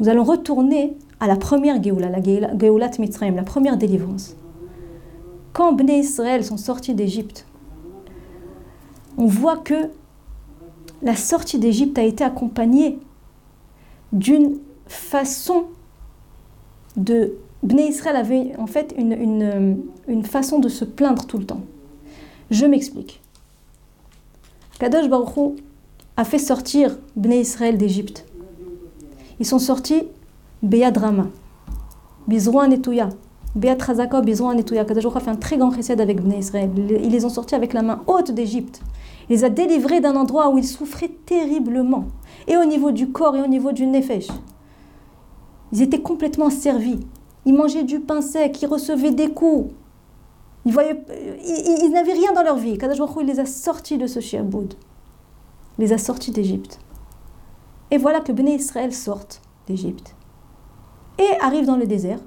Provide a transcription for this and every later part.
Nous allons retourner à la première Géoula, la Géoulat Mitzrayim, la première délivrance. Quand Bnei Israël sont sortis d'Égypte, on voit que la sortie d'Égypte a été accompagnée d'une façon de... Bnei Israël avait en fait une, façon de se plaindre tout le temps. Je m'explique. Kadosh Baruch a fait sortir Bnei Israël d'Égypte. Ils sont sortis Beyadrama, Bizroa Netouya, Beyat Razaka, Bizroa Netouya. Kadosh Baruch a fait un très grand récit avec Bnei Israël. Ils les ont sortis avec la main haute d'Égypte. Il les a délivrés d'un endroit où ils souffraient terriblement, et au niveau du corps et au niveau du nefesh. Ils étaient complètement servis. Ils mangeaient du pain sec, ils recevaient des coups. Ils, voyaient, ils, n'avaient rien dans leur vie. Kadosh il les a sortis de ce shiaboud. Il les a sortis d'Égypte. Et voilà que Béné Israël sortent d'Égypte et arrivent dans le désert.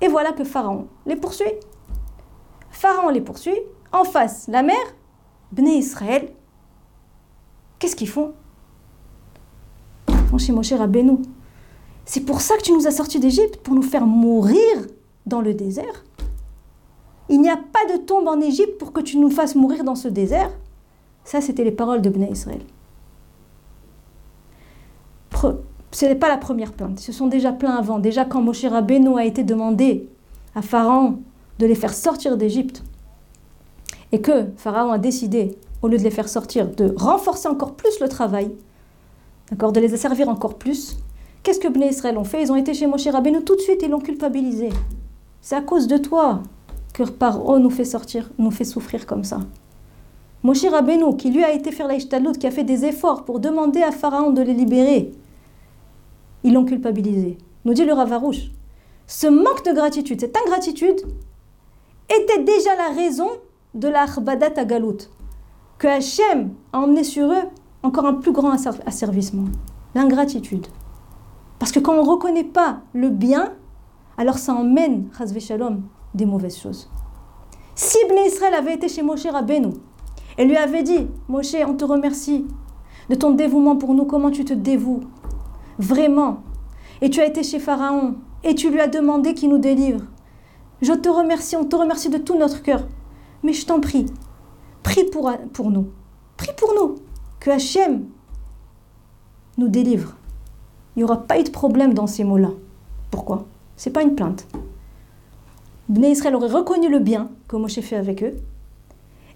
Et voilà que Pharaon les poursuit. Pharaon les poursuit. En face, la mer, Bné Israël, qu'est-ce qu'ils font? Mon cher Rabbeinu, c'est pour ça que tu nous as sortis d'Égypte, pour nous faire mourir dans le désert Il n'y a pas de tombe en Égypte pour que tu nous fasses mourir dans ce désert Ça, c'était les paroles de Bné Israël. Ce n'est pas la première plainte, ils se sont déjà plaints avant. Déjà, quand Moshe Rabbeinu a été demandé à Pharaon de les faire sortir d'Égypte, et que Pharaon a décidé, au lieu de les faire sortir, de renforcer encore plus le travail, de les asservir encore plus, qu'est-ce que Bnei Israël ont fait? Ils ont été chez Moshe Rabbeinu tout de suite, ils l'ont culpabilisé. C'est à cause de toi que Paro nous fait sortir, nous fait souffrir comme ça. Moshe Rabbeinu, qui lui a été faire la qui a fait des efforts pour demander à Pharaon de les libérer, ils l'ont culpabilisé. Nous dit le Ravarouche. Ce manque de gratitude, cette ingratitude, était déjà la raison de la à Galout, que Hachem a emmené sur eux encore un plus grand asservissement, l'ingratitude. Parce que quand on ne reconnaît pas le bien, alors ça emmène, Shalom, des mauvaises choses. Si Ibn Israël avait été chez Moshe Rabbeinu et lui avait dit Moshe, on te remercie de ton dévouement pour nous, comment tu te dévoues? Vraiment. Et tu as été chez Pharaon et tu lui as demandé qu'il nous délivre. Je te remercie, on te remercie de tout notre cœur. Mais je t'en prie, prie pour, pour nous. Prie pour nous. Que Hachem nous délivre. Il n'y aura pas eu de problème dans ces mots-là. Pourquoi? C'est pas une plainte. Bnei Israël aurait reconnu le bien que Moshe fait avec eux.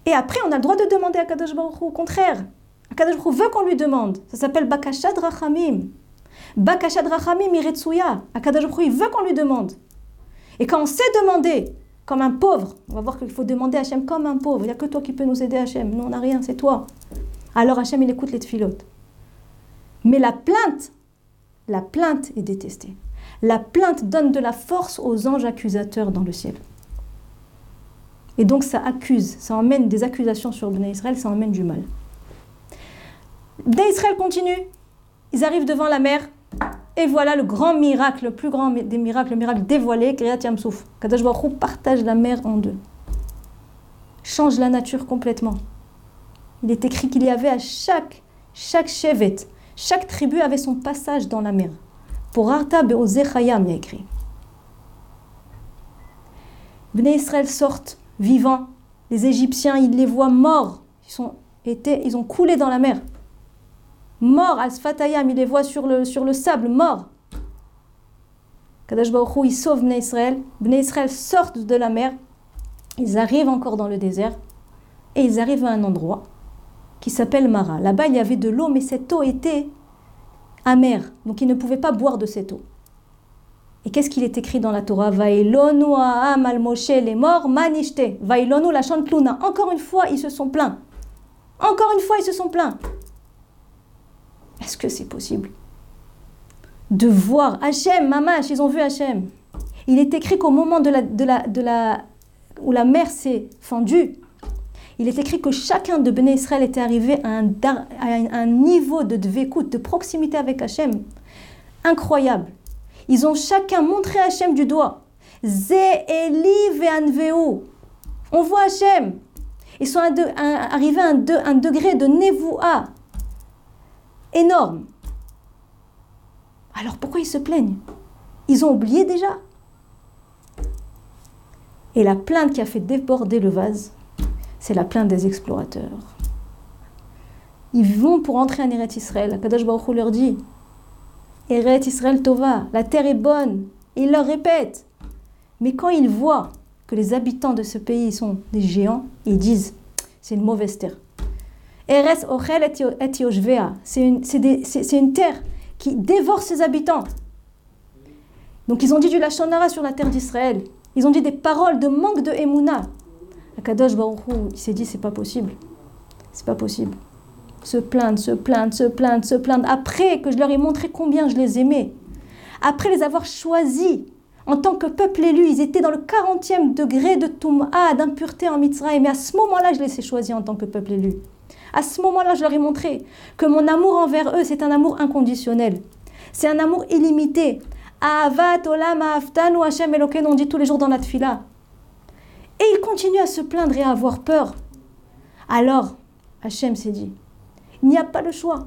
Et après, on a le droit de demander à Kadosh Baruch Au contraire, Kadosh Baruch veut qu'on lui demande. Ça s'appelle Bakashad Rachamim. Bakashad Rachamim Iretsuya. Baruch il veut qu'on lui demande. Et quand on sait demander, comme un pauvre. On va voir qu'il faut demander à Hachem comme un pauvre. Il n'y a que toi qui peux nous aider, Hachem. Nous, on n'a rien, c'est toi. Alors Hachem, il écoute les tfilotes. Mais la plainte, la plainte est détestée. La plainte donne de la force aux anges accusateurs dans le ciel. Et donc ça accuse, ça emmène des accusations sur Bnei Israël, ça emmène du mal. Bnei Israël continue. Ils arrivent devant la mer. Et voilà le grand miracle, le plus grand des miracles, le miracle dévoilé, Kriyat Yamsouf. Kadosh Baruch partage la mer en deux. Change la nature complètement. Il est écrit qu'il y avait à chaque, chaque chevet, chaque tribu avait son passage dans la mer. Pour Arta Be'ozechayam, il y écrit. Bnei Israël sortent vivants. Les Égyptiens, ils les voient morts. Ils, sont, été, ils ont coulé dans la mer morts, Asfatayam, il les voit sur le, sur le sable, morts. Kadash il sauve Bnei Israël. Bnei Israël sortent de la mer, ils arrivent encore dans le désert, et ils arrivent à un endroit qui s'appelle Mara. Là-bas, il y avait de l'eau, mais cette eau était amère, donc ils ne pouvaient pas boire de cette eau. Et qu'est-ce qu'il est écrit dans la Torah? Vailonu al Moshe les morts. Vailonu la chantluna. Encore une fois, ils se sont plaints. Encore une fois, ils se sont plaints. Est-ce que c'est possible de voir Hachem, Mamash, ils ont vu Hachem. Il est écrit qu'au moment de la, de la, où la mer s'est fendue, il est écrit que chacun de Béné Israël était arrivé à un, niveau de dvékout, de proximité avec Hachem, incroyable. Ils ont chacun montré Hachem du doigt. Ze Eli. On voit Hachem. Ils sont arrivés à un, un degré de nevoua, énorme. Alors pourquoi ils se plaignent? Ils ont oublié déjà? Et la plainte qui a fait déborder le vase, c'est la plainte des explorateurs. Ils vont pour entrer en Eret Israël. Kadosh Baruch leur dit Eret Israël Tova, la terre est bonne. ils leur répètent. Mais quand ils voient que les habitants de ce pays sont des géants, ils disent c'est une mauvaise terre. Eres Ochel et Yoshvea, c'est une, terre qui dévore ses habitants. Donc ils ont dit du Lachonara sur la terre d'Israël. Ils ont dit des paroles de manque de Emouna. Akadosh Baruch il s'est dit c'est pas possible. C'est pas possible. Se plaindre, se plaindre, se plaindre, se plaindre. Après que je leur ai montré combien je les aimais. Après les avoir choisis en tant que peuple élu, ils étaient dans le 40e degré de Toum'a, d'impureté en Mitzrayim. Mais à ce moment-là, je les ai choisis en tant que peuple élu. À ce moment-là, je leur ai montré que mon amour envers eux, c'est un amour inconditionnel. C'est un amour illimité. Avat olam aftanu Hashem Elokeinu, on dit tous les jours dans la tfila. Et ils continuent à se plaindre et à avoir peur. Alors, Hachem s'est dit, il n'y a pas le choix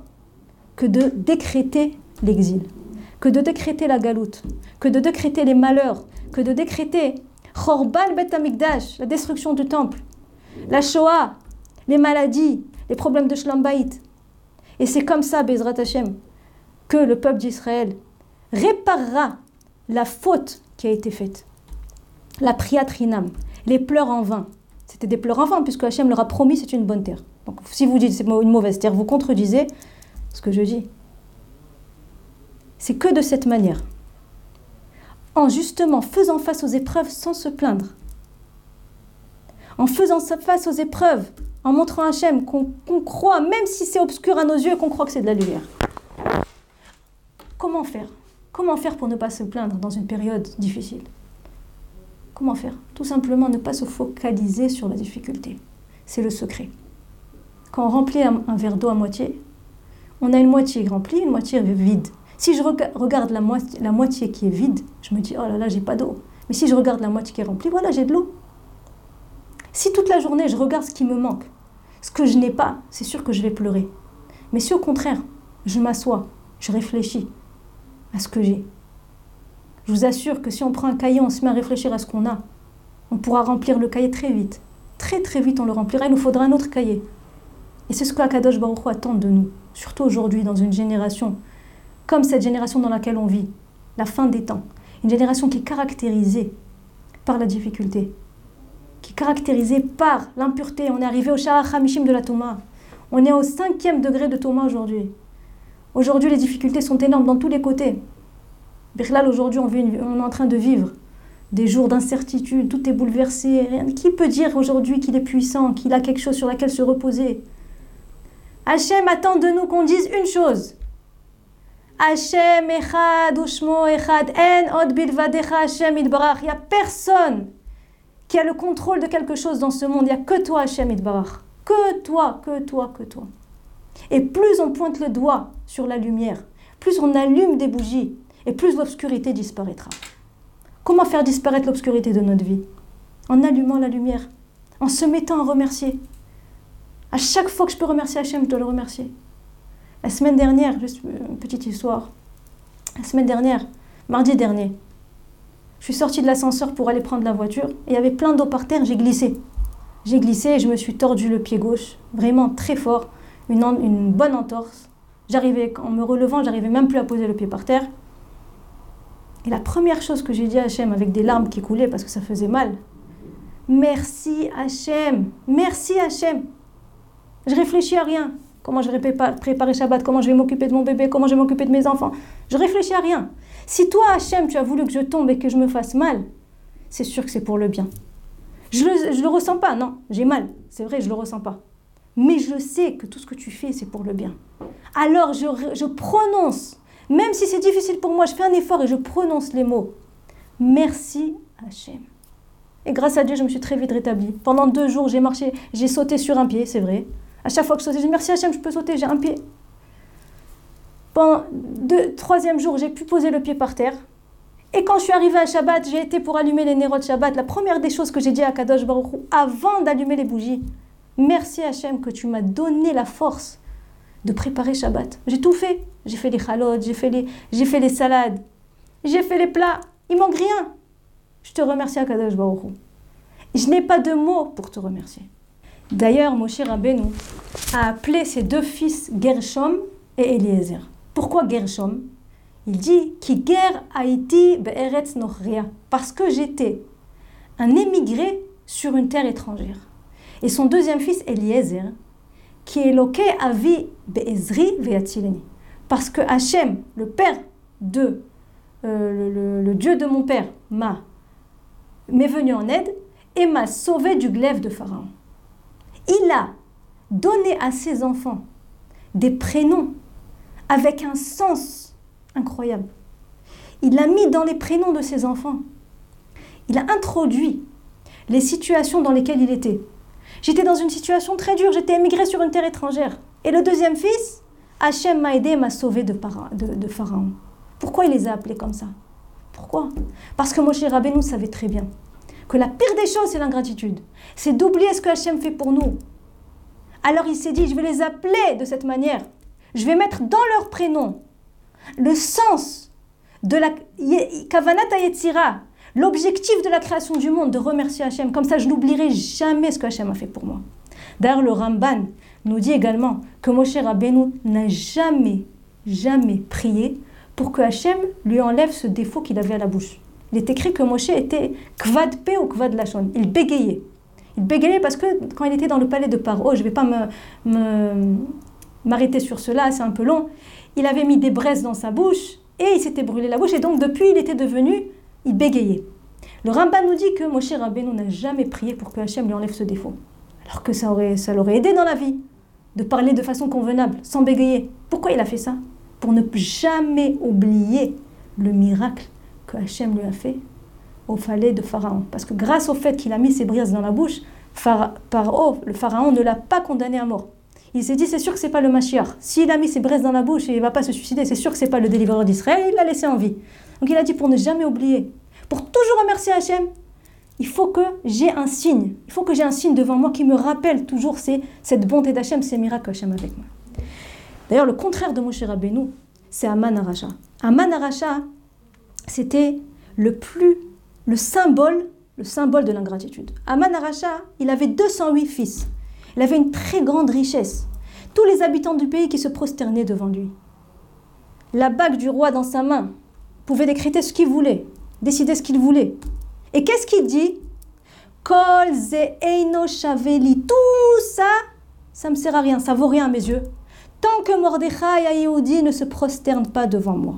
que de décréter l'exil que de décréter la galoute, que de décréter les malheurs, que de décréter Chorbal Bet la destruction du temple, la Shoah, les maladies, les problèmes de Shlambaït. Et c'est comme ça, Bezrat Hashem, que le peuple d'Israël réparera la faute qui a été faite. La priatrinam, les pleurs en vain. C'était des pleurs en vain, puisque Hachem leur a promis c'est une bonne terre. Donc si vous dites c'est une mauvaise terre, vous contredisez ce que je dis. C'est que de cette manière, en justement faisant face aux épreuves sans se plaindre, en faisant face aux épreuves, en montrant Hachem qu'on croit, même si c'est obscur à nos yeux, qu'on croit que c'est de la lumière. Comment faire? Comment faire pour ne pas se plaindre dans une période difficile? Comment faire? Tout simplement ne pas se focaliser sur la difficulté. C'est le secret. Quand on remplit un, verre d'eau à moitié, on a une moitié remplie, une moitié vide. Si je regarde la moitié qui est vide, je me dis, oh là là, j'ai pas d'eau. Mais si je regarde la moitié qui est remplie, voilà, j'ai de l'eau. Si toute la journée, je regarde ce qui me manque, ce que je n'ai pas, c'est sûr que je vais pleurer. Mais si au contraire, je m'assois, je réfléchis à ce que j'ai, je vous assure que si on prend un cahier, on se met à réfléchir à ce qu'on a, on pourra remplir le cahier très vite. Très très vite, on le remplira. Il nous faudra un autre cahier. Et c'est ce que Akadosh Baruch attend de nous, surtout aujourd'hui, dans une génération comme cette génération dans laquelle on vit, la fin des temps. Une génération qui est caractérisée par la difficulté, caractérisée par l'impureté. On est arrivé au Shara Hamishim de la Touma. On est au cinquième degré de Touma aujourd'hui. Aujourd'hui, les difficultés sont énormes dans tous les côtés. Birlal, aujourd'hui, on, est en train de vivre des jours d'incertitude, tout est bouleversé. Qui peut dire aujourd'hui qu'il est puissant, qu'il a quelque chose sur laquelle se reposer? Hachem attend de nous qu'on dise une chose Hashem echad ushmo echad en od bilvadecha idbarach. Il n'y a personne qui a le contrôle de quelque chose dans ce monde. Il n'y a que toi Hashem idbarach. Que toi, que toi, que toi. Et plus on pointe le doigt sur la lumière, plus on allume des bougies, et plus l'obscurité disparaîtra. Comment faire disparaître l'obscurité de notre vie? En allumant la lumière, en se mettant à remercier. À chaque fois que je peux remercier Hachem, je dois le remercier. La semaine dernière, juste une petite histoire. La semaine dernière, mardi dernier, je suis sortie de l'ascenseur pour aller prendre la voiture et il y avait plein d'eau par terre, j'ai glissé. J'ai glissé et je me suis tordu le pied gauche, vraiment très fort, une, bonne entorse. J'arrivais, en me relevant, j'arrivais même plus à poser le pied par terre. Et la première chose que j'ai dit à Hachem avec des larmes qui coulaient parce que ça faisait mal, merci Hachem, merci Hachem. Je réfléchis à rien comment je vais préparer Shabbat, comment je vais m'occuper de mon bébé, comment je vais m'occuper de mes enfants. Je réfléchis à rien. Si toi, Hachem, tu as voulu que je tombe et que je me fasse mal, c'est sûr que c'est pour le bien. Je ne le, ressens pas, non, j'ai mal, c'est vrai, je le ressens pas. Mais je sais que tout ce que tu fais, c'est pour le bien. Alors je, je prononce, même si c'est difficile pour moi, je fais un effort et je prononce les mots. Merci Hachem. Et grâce à Dieu, je me suis très vite rétablie. Pendant deux jours, j'ai marché, j'ai sauté sur un pied, c'est vrai. À chaque fois que je sautais, je dis merci Hachem, je peux sauter, j'ai un pied. Pendant le troisième jour, j'ai pu poser le pied par terre. Et quand je suis arrivée à Shabbat, j'ai été pour allumer les nérots de Shabbat. La première des choses que j'ai dit à Kadosh Baruch avant d'allumer les bougies, merci Hachem que tu m'as donné la force de préparer Shabbat. J'ai tout fait. J'ai fait les chalotes, j'ai fait les, j'ai fait les salades, j'ai fait les plats. Il manque rien. Je te remercie, Akadosh Baruch Je n'ai pas de mots pour te remercier. D'ailleurs, Moshe Rabbeinu a appelé ses deux fils Gershom et Eliezer. Pourquoi Gershom? Il dit Ki ger Haïti be'eretz nochria. Parce que j'étais un émigré sur une terre étrangère. Et son deuxième fils Eliezer, qui est loqué avi be'ezri ve'atileni. Parce que Hachem, le père de euh, le, Dieu de mon père, m'a m'est venu en aide et m'a sauvé du glaive de Pharaon. Il a donné à ses enfants des prénoms avec un sens incroyable. Il a mis dans les prénoms de ses enfants. Il a introduit les situations dans lesquelles il était. J'étais dans une situation très dure, j'étais émigré sur une terre étrangère. Et le deuxième fils, Hachem m'a aidé, m'a sauvé de, de, Pharaon. Pourquoi il les a appelés comme ça? Pourquoi? Parce que Moshe Rabbeinu savait très bien que la pire des choses, c'est l'ingratitude. C'est d'oublier ce que Hachem fait pour nous. Alors il s'est dit, je vais les appeler de cette manière. Je vais mettre dans leur prénom le sens de la Kavanat Yetzira, l'objectif de la création du monde, de remercier Hachem. Comme ça, je n'oublierai jamais ce que Hachem a fait pour moi. D'ailleurs, le Ramban nous dit également que Moshe Rabbeinu n'a jamais, jamais prié pour que Hachem lui enlève ce défaut qu'il avait à la bouche. Il est écrit que Moshe était kvad pe ou kvad lachon. Il bégayait. Il bégayait parce que quand il était dans le palais de Paro, je ne vais pas m'arrêter sur cela, c'est un peu long, il avait mis des braises dans sa bouche et il s'était brûlé la bouche et donc depuis il était devenu, il bégayait. Le Ramban nous dit que Moshe Rabbeinu n'a jamais prié pour que Hachem lui enlève ce défaut. Alors que ça, aurait, ça l'aurait aidé dans la vie de parler de façon convenable, sans bégayer. Pourquoi il a fait ça? Pour ne jamais oublier le miracle que Hachem lui a fait au palais de Pharaon. Parce que grâce au fait qu'il a mis ses braises dans la bouche, le Pharaon ne l'a pas condamné à mort. Il s'est dit, c'est sûr que c'est pas le Mashiach. S'il a mis ses braises dans la bouche et il va pas se suicider, c'est sûr que c'est pas le délivreur d'Israël, il l'a laissé en vie. Donc il a dit, pour ne jamais oublier, pour toujours remercier Hachem, il faut que j'ai un signe. Il faut que j'ai un signe devant moi qui me rappelle toujours cette bonté d'Hachem, ces miracles Hachem avec moi. D'ailleurs, le contraire de Moshe Rabbeinu, c'est Aman Aracha. Aman Aracha, c'était le plus, le symbole, le symbole de l'ingratitude. Aman Aracha, il avait 208 fils. Il avait une très grande richesse. Tous les habitants du pays qui se prosternaient devant lui. La bague du roi dans sa main pouvait décréter ce qu'il voulait, décider ce qu'il voulait. Et qu'est-ce qu'il dit? Kol eino shaveli. Tout ça, ça me sert à rien, ça vaut rien à mes yeux. Tant que Mordechai Yehudi ne se prosterne pas devant moi.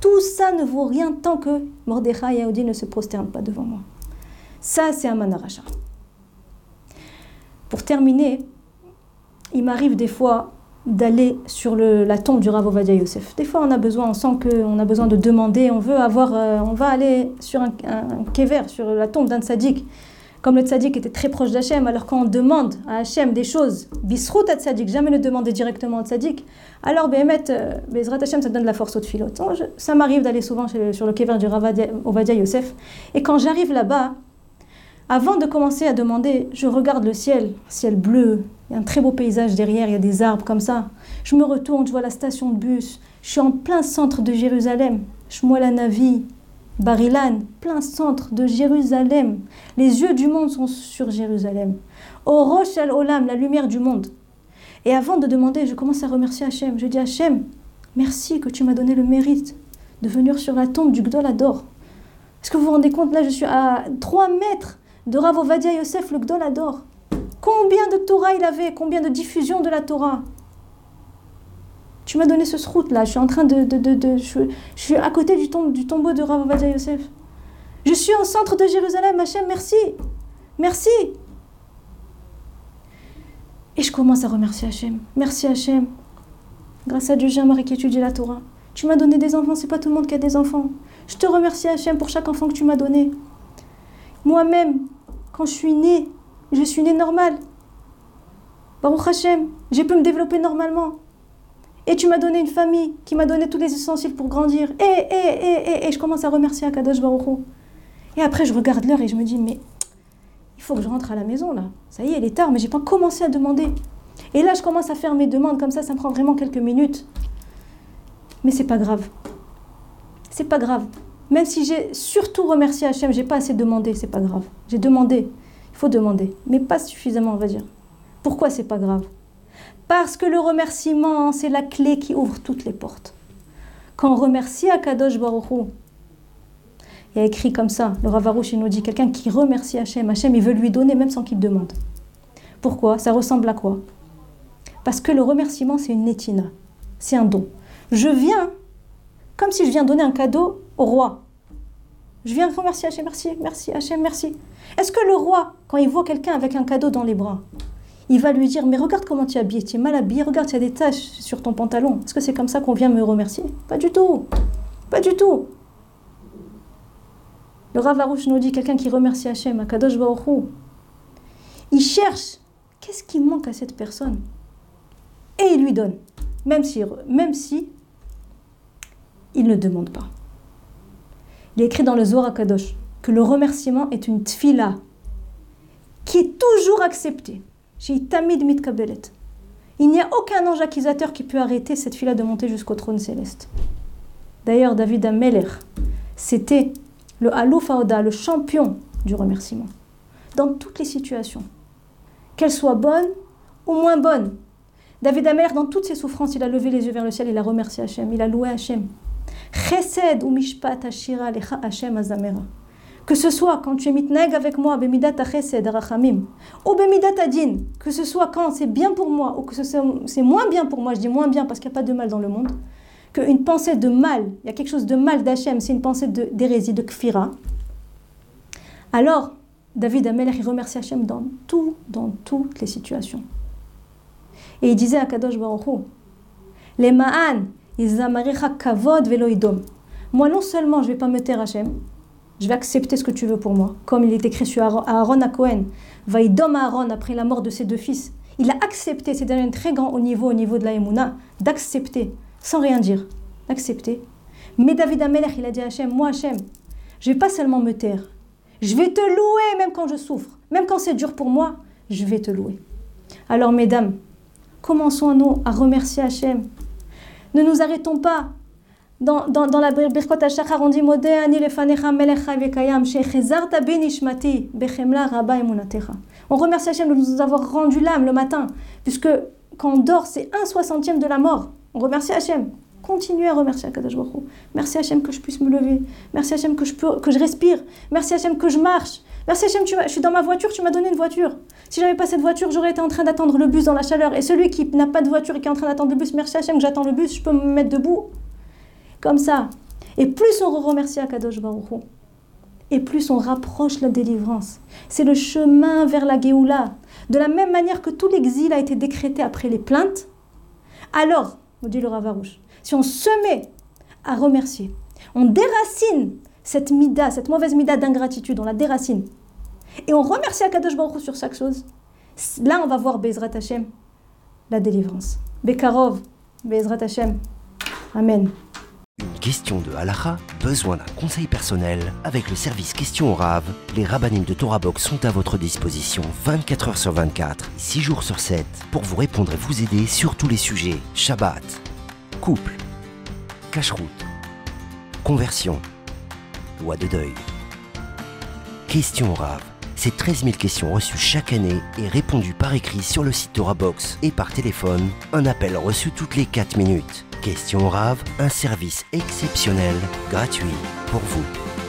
Tout ça ne vaut rien tant que Mordechai Yehudi ne se prosterne pas devant moi. Ça, c'est un manaracha. Pour terminer, il m'arrive des fois d'aller sur la tombe du Rav Ovadia Yosef. Des fois, on a besoin, on sent qu'on a besoin de demander, on veut avoir, euh, on va aller sur un, un kever, sur la tombe d'un tzaddik. Comme le tzaddik était très proche d'Hachem, alors quand on demande à Hachem des choses, bisrout à tzaddik, jamais le demander directement au tzaddik, alors Béhémet, euh, Bezrat Hachem, ça donne de la force au tfilot. Ça m'arrive d'aller souvent sur le kever du Rav Ovadia Yosef, et quand j'arrive là-bas, avant de commencer à demander, je regarde le ciel, ciel bleu, il y a un très beau paysage derrière, il y a des arbres comme ça. Je me retourne, je vois la station de bus. Je suis en plein centre de Jérusalem. la Navi, Barilan, plein centre de Jérusalem. Les yeux du monde sont sur Jérusalem. Au Rosh al-Olam, la lumière du monde. Et avant de demander, je commence à remercier Hachem. Je dis Hachem, merci que tu m'as donné le mérite de venir sur la tombe du Gdol Ador. Est-ce que vous vous rendez compte, là, je suis à 3 mètres de Rav Ovadia Yosef, le Gdol Ador. Combien de Torah il avait Combien de diffusion de la Torah Tu m'as donné ce sroute là. Je suis en train de. de, je, suis à côté du, tombeau de Rav Yosef. Je suis au centre de Jérusalem. Hachem, merci. Merci. Et je commence à remercier Hachem. Merci Hachem. Grâce à Dieu, j'ai un mari qui étudie la Torah. Tu m'as donné des enfants, c'est pas tout le monde qui a des enfants. Je te remercie Hachem pour chaque enfant que tu m'as donné. Moi-même, quand je suis née, je suis née normale. Baruch Hashem, j'ai pu me développer normalement. Et tu m'as donné une famille qui m'a donné tous les essentiels pour grandir. Et, et, et, et, et je commence à remercier Akadosh Baruch Et après, je regarde l'heure et je me dis, mais il faut que je rentre à la maison là. Ça y est, il est tard, mais j'ai pas commencé à demander. Et là, je commence à faire mes demandes comme ça, ça me prend vraiment quelques minutes. Mais c'est pas grave. C'est pas grave. Même si j'ai surtout remercié Hachem, j'ai pas assez demandé, c'est pas grave. J'ai demandé. Il faut demander, mais pas suffisamment, on va dire. Pourquoi c'est pas grave? Parce que le remerciement, c'est la clé qui ouvre toutes les portes. Quand on remercie Akadosh Baruch Hu, il y écrit comme ça, le Ravarouche, nous dit quelqu'un qui remercie Hachem, Hachem, il veut lui donner même sans qu'il demande. Pourquoi? Ça ressemble à quoi? Parce que le remerciement, c'est une netina, c'est un don. Je viens comme si je viens donner un cadeau roi. Je viens remercier Hachem, merci, merci, Hachem, merci. Est-ce que le roi, quand il voit quelqu'un avec un cadeau dans les bras, il va lui dire, mais regarde comment tu es habillé, tu es mal habillé, regarde, il y a des taches sur ton pantalon. Est-ce que c'est comme ça qu'on vient me remercier? Pas du tout. Pas du tout. Le Ravarouche nous dit, quelqu'un qui remercie Hachem, Akadosh Baruch il cherche qu'est-ce qui manque à cette personne? Et il lui donne, même si, même si il ne demande pas. Il est écrit dans le Zohar Kadosh que le remerciement est une tfila qui est toujours acceptée. Tamid mitkabelet. Il n'y a aucun ange accusateur qui peut arrêter cette fila de monter jusqu'au trône céleste. D'ailleurs, David Ameller, c'était le Halouf le champion du remerciement, dans toutes les situations, qu'elles soient bonnes ou moins bonnes. David Ameller, dans toutes ses souffrances, il a levé les yeux vers le ciel, il a remercié Hachem, il a loué Hachem. Chesed ou mishpat ashira lecha Hashem azamera. Que ce soit quand tu es mitneg avec moi, bemidat chesed rachamim, ou bemidat adin, que ce soit quand c'est bien pour moi ou que c'est moins bien pour moi, je dis moins bien parce qu'il n'y a pas de mal dans le monde, qu'une pensée de mal, il y a quelque chose de mal d'Hachem, c'est une pensée d'hérésie, de, de kfira, alors David Amelech, il remercie Hachem dans tout, dans toutes les situations. Et il disait à Kadosh Baruch Hu, les ma'an, moi, non seulement je ne vais pas me taire Hachem, je vais accepter ce que tu veux pour moi. Comme il est écrit sur Aaron à Cohen, Vaïdom Aaron, après la mort de ses deux fils, il a accepté, c'est un très grand niveau, au niveau de la Emouna, d'accepter, sans rien dire, d'accepter. Mais David Amelech, il a dit à Hachem, moi Hachem, je ne vais pas seulement me taire, je vais te louer même quand je souffre, même quand c'est dur pour moi, je vais te louer. Alors mesdames, commençons-nous à remercier Hachem ne nous arrêtons pas. Dans, dans, dans la Birkot HaShachar, on dit emunatecha. On remercie Hachem de nous avoir rendu l'âme le matin, puisque quand on dort, c'est un soixantième de la mort. On remercie Hachem. Continuez à remercier Akadosh Baruch Merci Hachem que je puisse me lever. Merci Hachem que je, peux, que je respire. Merci Hachem que je marche. Merci Hachem, tu je suis dans ma voiture, tu m'as donné une voiture. Si j'avais pas cette voiture, j'aurais été en train d'attendre le bus dans la chaleur. Et celui qui n'a pas de voiture et qui est en train d'attendre le bus, merci Hachem que j'attends le bus, je peux me mettre debout. Comme ça. Et plus on remercie Akadosh Baruch et plus on rapproche la délivrance. C'est le chemin vers la Géoula. De la même manière que tout l'exil a été décrété après les plaintes, alors, nous dit le Ravarouche, si on se met à remercier, on déracine cette mida, cette mauvaise mida d'ingratitude, on la déracine. Et on remercie Akadosh Baruch sur chaque chose. Là, on va voir Bezrat Hashem, la délivrance. Bekarov, Bezrat Hashem. Amen. Une question de halacha, besoin d'un conseil personnel Avec le service Question au Rav, les rabbinim de Torah Box sont à votre disposition 24 h sur 24, 6 jours sur 7, pour vous répondre et vous aider sur tous les sujets. Shabbat, couple, cache-route, conversion, loi de deuil. Question Rav. C'est 13 000 questions reçues chaque année et répondues par écrit sur le site Box et par téléphone. Un appel reçu toutes les 4 minutes. Question Rave, un service exceptionnel, gratuit pour vous.